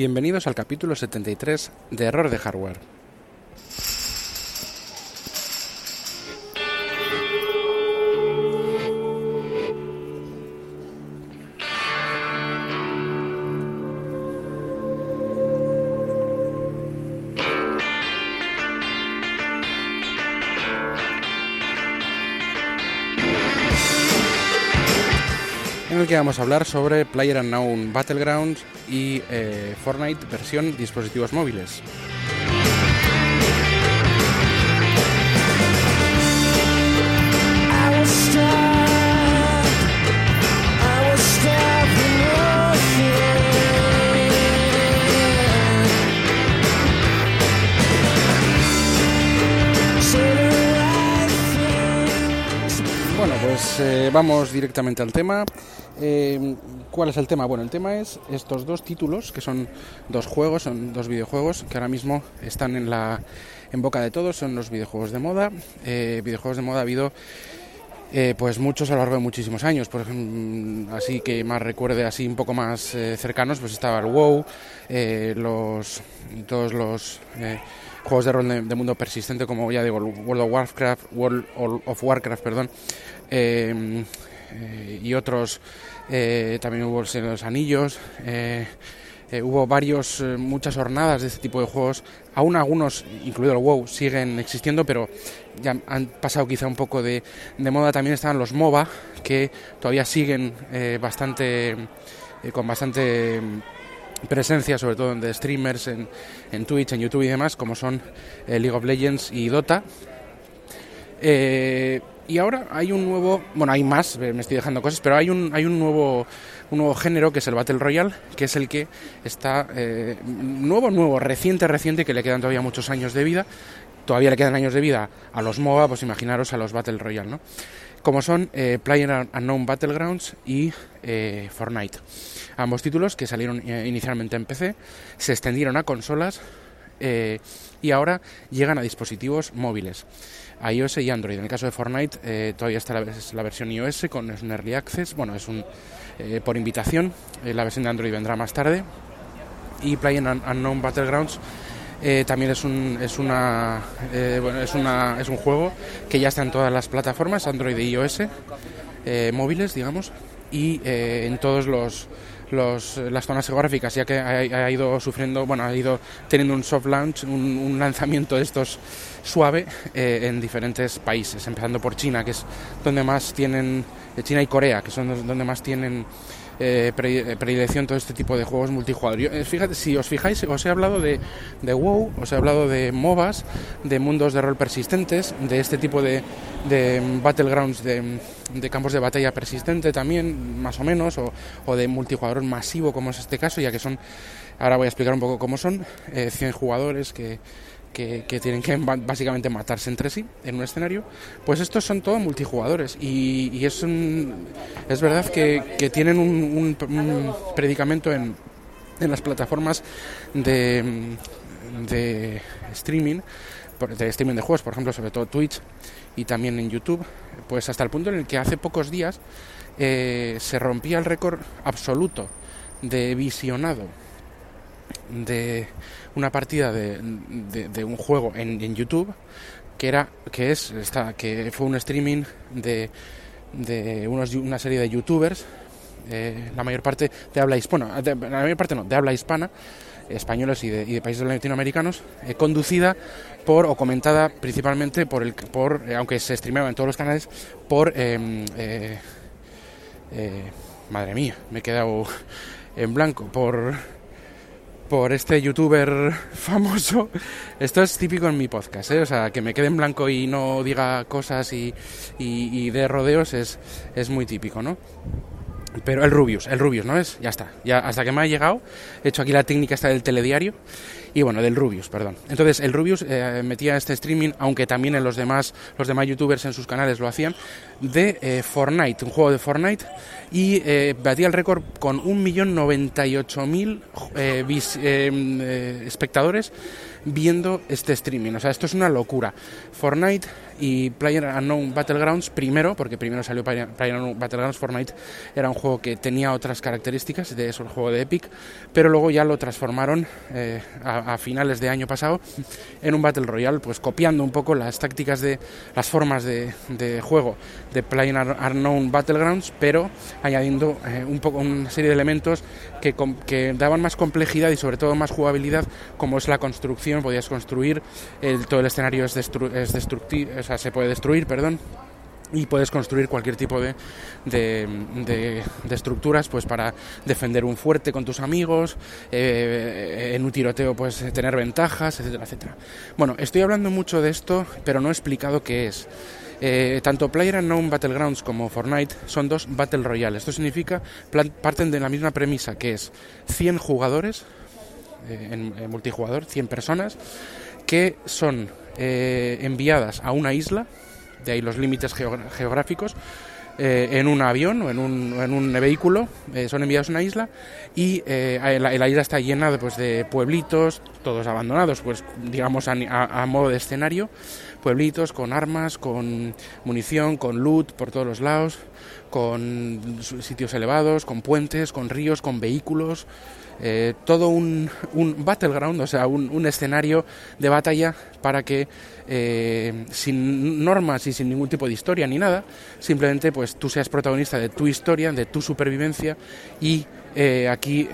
Bienvenidos al capítulo 73 de Error de Hardware. Que vamos a hablar sobre Player Unknown Battlegrounds y eh, Fortnite versión dispositivos móviles. Pues eh, vamos directamente al tema. Eh, ¿Cuál es el tema? Bueno, el tema es estos dos títulos, que son dos juegos, son dos videojuegos que ahora mismo están en, la, en boca de todos, son los videojuegos de moda. Eh, videojuegos de moda ha habido pues muchos a lo largo de muchísimos años. Por ejemplo, así que más recuerde, así un poco más cercanos, pues estaba el WoW, los, todos los juegos de rol de, mundo persistente, como ya digo, World of Warcraft, World of Warcraft, perdón, eh, eh, y otros. Eh, también hubo el los Anillos. hubo varios, muchas jornadas de este tipo de juegos. Aún algunos, incluido el WoW, siguen existiendo, pero ya han pasado quizá un poco de, de moda. También están los MOBA, que todavía siguen bastante, con bastante presencia, sobre todo de streamers en, en, Twitch, en YouTube y demás, como son eh, League of Legends y Dota. Eh, y ahora hay un nuevo, bueno, hay más, me estoy dejando cosas, pero hay un, hay un nuevo, un nuevo género que es el Battle Royale, que es el que está eh, nuevo, nuevo, reciente, reciente, que le quedan todavía muchos años de vida. Todavía le quedan años de vida a los MOBA, pues imaginaros a los Battle Royale, ¿no? Como son eh, Player Unknown Battlegrounds y Fortnite. Ambos títulos que salieron eh, inicialmente en PC se extendieron a consolas eh, y ahora llegan a dispositivos móviles, iOS y Android. En el caso de Fortnite eh, todavía está la, versión iOS con es un Early Access, bueno, es un por invitación, la versión de Android vendrá más tarde. Y Player Unknown Battlegrounds también es un es una bueno, es una es un juego que ya está en todas las plataformas Android y iOS móviles digamos y en todos los los, las zonas geográficas, ya que ha, ido sufriendo, bueno, ha ido teniendo un soft launch, un, lanzamiento de estos suave eh, en diferentes países, empezando por China, que es donde más tienen, eh, China y Corea, que son donde más tienen eh, eh, predilección todo este tipo de juegos multijugador. Eh, fíjate, si os fijáis, os he hablado de, de, WoW, os he hablado de MOBAs, de mundos de rol persistentes, de este tipo de, de battlegrounds, de, de, campos de batalla persistente también, más o menos, o, o, de multijugador masivo como es este caso, ya que son, ahora voy a explicar un poco cómo son, 100 jugadores que que, tienen que básicamente matarse entre sí en un escenario, pues estos son todos multijugadores. Y, es, es verdad que, tienen un, predicamento en, en, las plataformas de, de streaming, de streaming de juegos, por ejemplo, sobre todo Twitch y también en YouTube, pues hasta el punto en el que hace pocos días eh, se rompía el récord absoluto de visionado de una partida de, de, un juego en, en, YouTube que era que es esta, que fue un streaming de, de unos, una serie de youtubers eh, la mayor parte de habla hispana la mayor parte no de habla hispana españoles y de, y de países latinoamericanos eh, conducida por o comentada principalmente por el por eh, aunque se streameaba en todos los canales por madre mía me he quedado en blanco por por este youtuber famoso. Esto es típico en mi podcast, ¿eh? o sea, que me quede en blanco y no diga cosas y, y, y de rodeos es, es muy típico, ¿no? Pero el Rubius, el Rubius, ¿no es? Ya está. Ya hasta que me ha llegado, he hecho aquí la técnica esta del telediario y bueno, del Rubius, perdón. Entonces, el Rubius eh, metía este streaming, aunque también en los demás los demás youtubers en sus canales lo hacían, de eh, Fortnite, un juego de Fortnite y eh, batía el récord con 1.098.000 eh, espectadores viendo este streaming. O sea, esto es una locura. Fortnite y Player Unknown Battlegrounds primero, porque primero salió Player Unknown Battlegrounds, Fortnite era un juego que tenía otras características, de eso el juego de Epic, pero luego ya lo transformaron eh, a, finales de año pasado en un Battle Royale, pues copiando un poco las tácticas de las formas de, juego de Player Unknown Battlegrounds, pero añadiendo eh, un poco una serie de elementos que, que daban más complejidad y sobre todo más jugabilidad, como es la construcción, podías construir, el, todo el escenario es, es destructivo, o sea, se puede destruir, perdón, y puedes construir cualquier tipo de, de, estructuras pues para defender un fuerte con tus amigos eh, en un tiroteo pues tener ventajas etcétera etcétera bueno estoy hablando mucho de esto pero no he explicado qué es eh, tanto PlayerUnknown Battlegrounds como Fortnite son dos Battle Royale. Esto significa, parten de la misma premisa, que es 100 jugadores eh, en, multijugador, 100 personas, que son eh, enviadas a una isla, de ahí los límites geográficos, en un avión o en un, en un vehículo, son enviados a una isla y la, isla está llena de, pues, de pueblitos, todos abandonados, pues digamos a modo de escenario pueblitos con armas, con munición, con loot por todos los lados, con sitios elevados, con puentes, con ríos, con vehículos. Eh, todo un, un, battleground, o sea, un, escenario de batalla para que eh, sin normas y sin ningún tipo de historia ni nada, simplemente pues tú seas protagonista de tu historia, de tu supervivencia y eh, aquí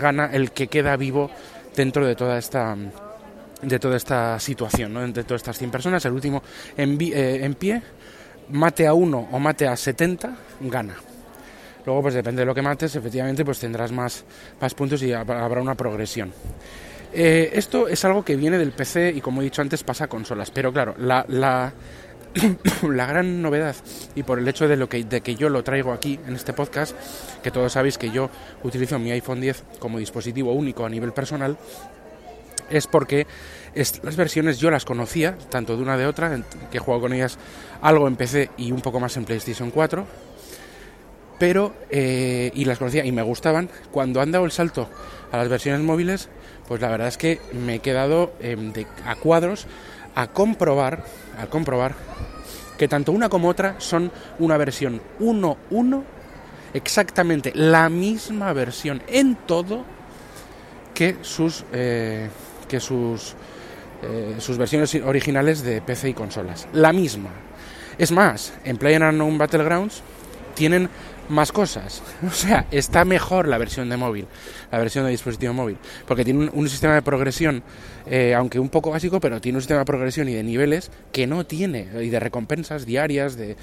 gana el que queda vivo dentro de toda esta de toda esta situación, ¿no? de todas estas 100 personas, el último en, eh, en pie, mate a uno o mate a 70, gana. Luego, pues depende de lo que mates, efectivamente, pues tendrás más, más puntos y habrá una progresión. Eh, esto es algo que viene del PC y, como he dicho antes, pasa a consolas. Pero claro, la, la, la gran novedad, y por el hecho de, lo que, de que yo lo traigo aquí en este podcast, que todos sabéis que yo utilizo mi iPhone 10 como dispositivo único a nivel personal, es porque las versiones yo las conocía, tanto de una de otra, que he jugado con ellas algo en PC y un poco más en PlayStation 4, pero, eh, y las conocía y me gustaban. Cuando han dado el salto a las versiones móviles, pues la verdad es que me he quedado em, a cuadros a comprobar, a comprobar que tanto una como otra son una versión 1.1, exactamente la misma versión en todo que sus eh, que sus, eh, sus versiones originales de PC y consolas. La misma. Es más, en PlayerUnknown Battlegrounds tienen más cosas. O sea, está mejor la versión de móvil, la versión de dispositivo móvil, porque tiene un, sistema de progresión, eh, aunque un poco básico, pero tiene un sistema de progresión y de niveles que no tiene, y de recompensas diarias, de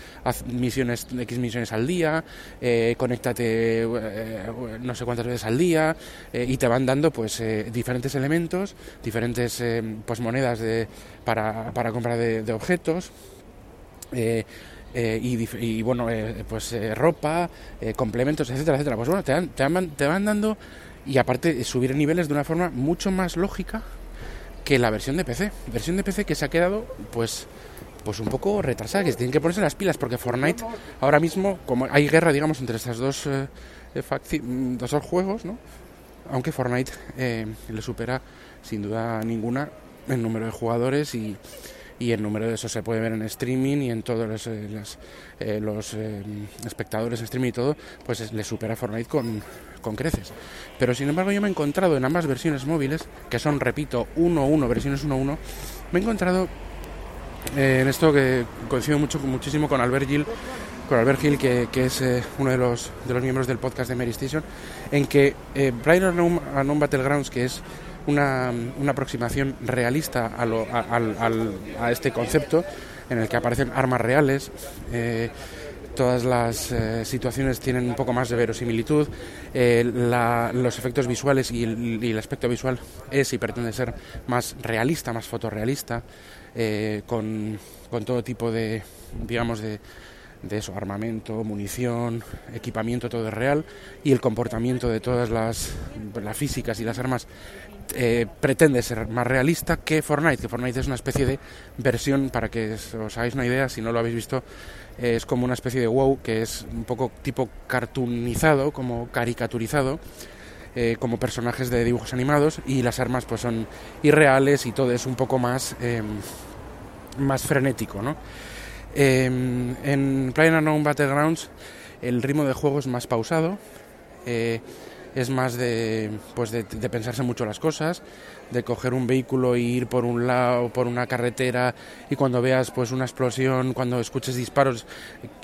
misiones, X misiones al día, eh, conéctate eh, no sé cuántas veces al día, y te van dando pues diferentes elementos, diferentes pues monedas de, para, para compra de, objetos. Eh, y, bueno, eh, pues eh, ropa, complementos, etcétera, etcétera. Pues bueno, te, te, van, te van dando y aparte subir niveles de una forma mucho más lógica que la versión de PC. Versión de PC que se ha quedado pues pues un poco retrasada, que tienen que ponerse las pilas porque Fortnite ahora mismo, como hay guerra, digamos, entre estas dos, mm, dos juegos, ¿no? Aunque Fortnite le supera sin duda ninguna el número de jugadores y, y el número de eso se puede ver en streaming y en todos los, eh, eh, los eh, espectadores en streaming y todo, pues le supera Fortnite con, con creces. Pero sin embargo yo me he encontrado en ambas versiones móviles, que son, repito, 1.1, versiones 1.1, me he encontrado en esto que coincido mucho, muchísimo con Albert Gil, con Albert Gil, que, que es uno de los, de los miembros del podcast de Mary Station, en que eh, Brian Unknown Battlegrounds, que es una, una aproximación realista a, lo, a, a, este concepto en el que aparecen armas reales. Eh, todas las eh, situaciones tienen un poco más de verosimilitud, eh, los efectos visuales y el, aspecto visual es y pretende ser más realista, más fotorrealista, con, con, todo tipo de, digamos, de, de eso, armamento, munición, equipamiento, todo es real y el comportamiento de todas las, las físicas y las armas eh, pretende ser más realista que Fortnite, que Fortnite es una especie de versión, para que os hagáis una idea, si no lo habéis visto, es como una especie de WoW que es un poco tipo cartoonizado, como caricaturizado, eh, como personajes de dibujos animados y las armas pues son irreales y todo es un poco más, em, más frenético, ¿no? Em, en PlayerUnknown Battlegrounds el ritmo de juego es más pausado, eh, es más de, pues de, pensarse mucho las cosas, de coger un vehículo y ir por un lado, por una carretera y cuando veas pues una explosión, cuando escuches disparos,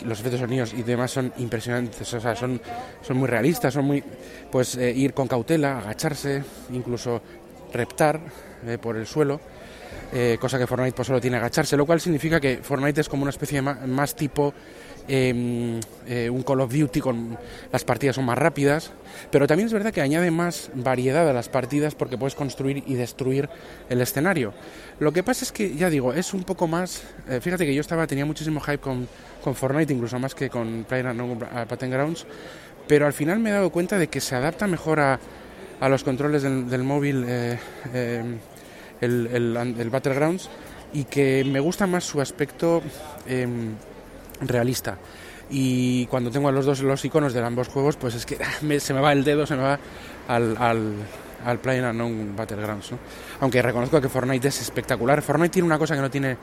los efectos sonidos y demás son impresionantes, o sea, son, son muy realistas, son muy, pues eh, ir con cautela, agacharse, incluso reptar eh, por el suelo. Eh, cosa que Fortnite pues, solo tiene agacharse, lo cual significa que Fortnite es como una especie de más tipo Em, eh, un Call of Duty con las partidas son más rápidas, pero también es verdad que añade más variedad a las partidas porque puedes construir y destruir el escenario. Lo que pasa es que, ya digo, es un poco más... Eh, fíjate que yo estaba tenía muchísimo hype con, con Fortnite, incluso más que con PlayerUnknown Battlegrounds, pero al final me he dado cuenta de que se adapta mejor a, a los controles del, móvil em, el, el, Battlegrounds y que me gusta más su aspecto em, realista. Y cuando tengo a los dos los iconos de ambos juegos, pues es que se me va el dedo, se me va al, al, al PlayerUnknown Battlegrounds. ¿no? Aunque reconozco que Fortnite es espectacular. Fortnite tiene una cosa que no tiene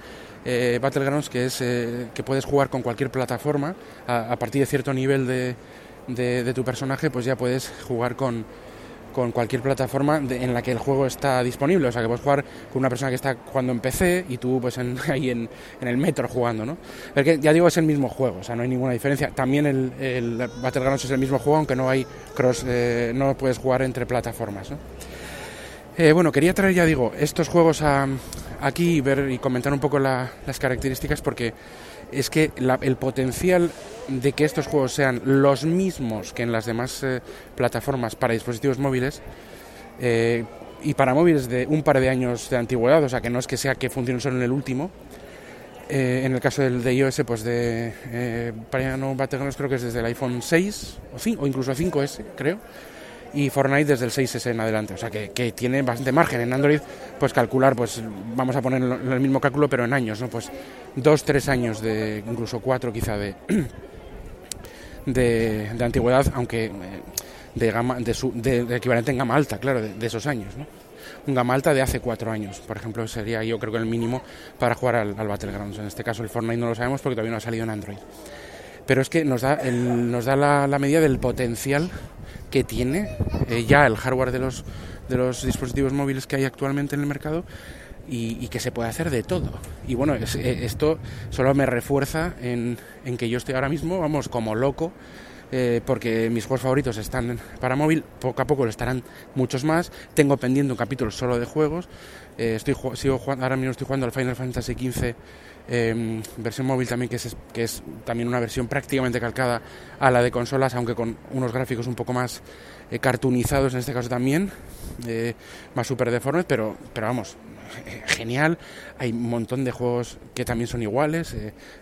eh, Battlegrounds, que es eh, que puedes jugar con cualquier plataforma. A, partir de cierto nivel de, de tu personaje, pues ya puedes jugar con, con cualquier plataforma en la que el juego está disponible. O sea, que puedes jugar con una persona que está jugando en PC y tú pues ahí en, el metro jugando, ¿no? Porque ya digo, es el mismo juego, o sea, no hay ninguna diferencia. También el, el Battlegrounds es el mismo juego, aunque no hay cross, eh, no puedes jugar entre plataformas, eh, bueno, quería traer, ya digo, estos juegos aquí y ver y comentar un poco las características porque es que el potencial de que estos juegos sean los mismos que en las demás eh, plataformas para dispositivos móviles eh, y para móviles de un par de años de antigüedad, o sea que no es que sea que funcione solo en el último. Eh, en el caso del de iOS, pues de eh, no Battlegrounds creo que es desde el iPhone 6 o, 5, o incluso 5S, creo y Fortnite desde el 6S en adelante. O sea que, que, tiene bastante margen. En Android, pues calcular, pues vamos a poner el mismo cálculo, pero en años, ¿no? Pues dos, tres años de, incluso cuatro quizá de, de, antigüedad, aunque eh, de, gama, de, su, de, equivalente en gama alta, claro, de, esos años, ¿no? Un gama alta de hace cuatro años, por ejemplo, sería yo creo que el mínimo para jugar al, al Battlegrounds. En este caso el Fortnite no lo sabemos porque todavía no ha salido en Android pero es que nos da, el, nos da la, medida del potencial que tiene eh, ya el hardware de los, de los dispositivos móviles que hay actualmente en el mercado y, que se puede hacer de todo. Y bueno, eh, esto solo me refuerza en, en, que yo estoy ahora mismo, vamos, como loco, eh, porque mis juegos favoritos están para móvil, poco a poco lo estarán muchos más. Tengo pendiente un capítulo solo de juegos. estoy sigo jugando, ahora mismo estoy jugando al Final Fantasy XV Em, versión móvil también que es, que es también una versión prácticamente calcada a la de consolas, aunque con unos gráficos un poco más eh, cartoonizados en este caso también, eh, más super deformes, pero, pero vamos, eh, genial. Hay un montón de juegos que también son iguales,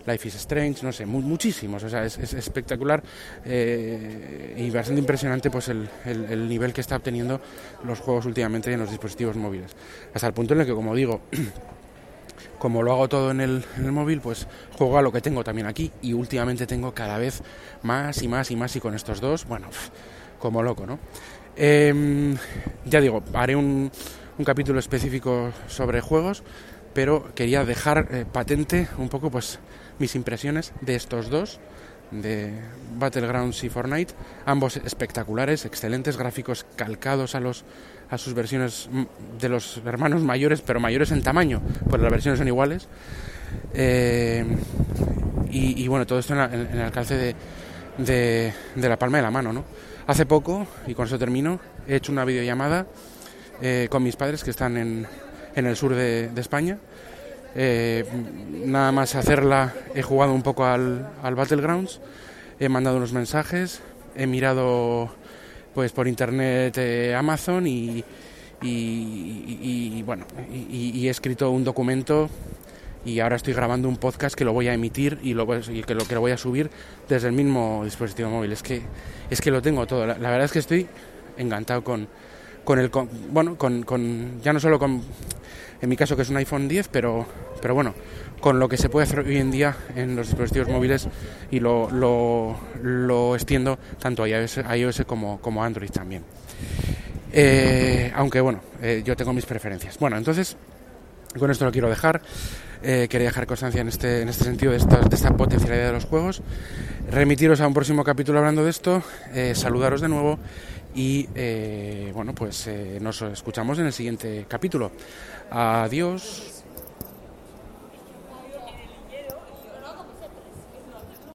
Life is Strange, no sé, muchísimos, o sea, es, espectacular y bastante impresionante pues el, el, el nivel que está obteniendo los juegos últimamente en los dispositivos móviles. Hasta el punto en el que, como digo, como lo hago todo en el, móvil, pues juego a lo que tengo también aquí y últimamente tengo cada vez más y más y más y con estos dos, bueno, como loco, ¿no? Em, ya digo, haré un, un, capítulo específico sobre juegos, pero quería dejar eh, patente un poco pues mis impresiones de estos dos de Battlegrounds y Fortnite, ambos espectaculares, excelentes gráficos calcados a los a sus versiones de los hermanos mayores, pero mayores en tamaño, pues las versiones son iguales. Eh, y, bueno, todo esto en, el alcance de, de, la palma de la mano, ¿no? Hace poco, y con eso termino, he hecho una videollamada eh, con mis padres que están en, en el sur de, España. Eh, nada más hacerla, he jugado un poco al, al Battlegrounds, he mandado unos mensajes, he mirado pues por internet eh, Amazon y, y, bueno y, he escrito un documento y ahora estoy grabando un podcast que lo voy a emitir y, lo, que, lo, que lo voy a subir desde el mismo dispositivo móvil es que es que lo tengo todo la, verdad es que estoy encantado con con el con, bueno con, con, ya no solo con en mi caso que es un iPhone 10 pero pero bueno con lo que se puede hacer hoy en día en los dispositivos móviles y lo, lo, lo extiendo tanto a iOS, a iOS como, como Android también. Eh, aunque bueno eh, yo tengo mis preferencias. Bueno entonces con esto lo quiero dejar eh, quería dejar constancia en este, en este sentido de esta, de esta, potencialidad de los juegos. Remitiros a un próximo capítulo hablando de esto saludaros de nuevo y eh, bueno, pues eh, nos escuchamos en el siguiente capítulo. Adiós.